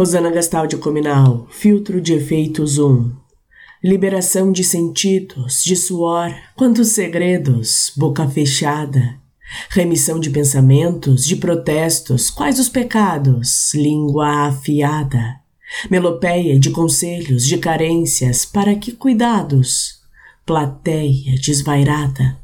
Rosana Gastaldi Cominal, filtro de efeitos 1. Liberação de sentidos, de suor, quantos segredos, boca fechada. Remissão de pensamentos, de protestos, quais os pecados, língua afiada. Melopeia de conselhos, de carências, para que cuidados? Plateia desvairada.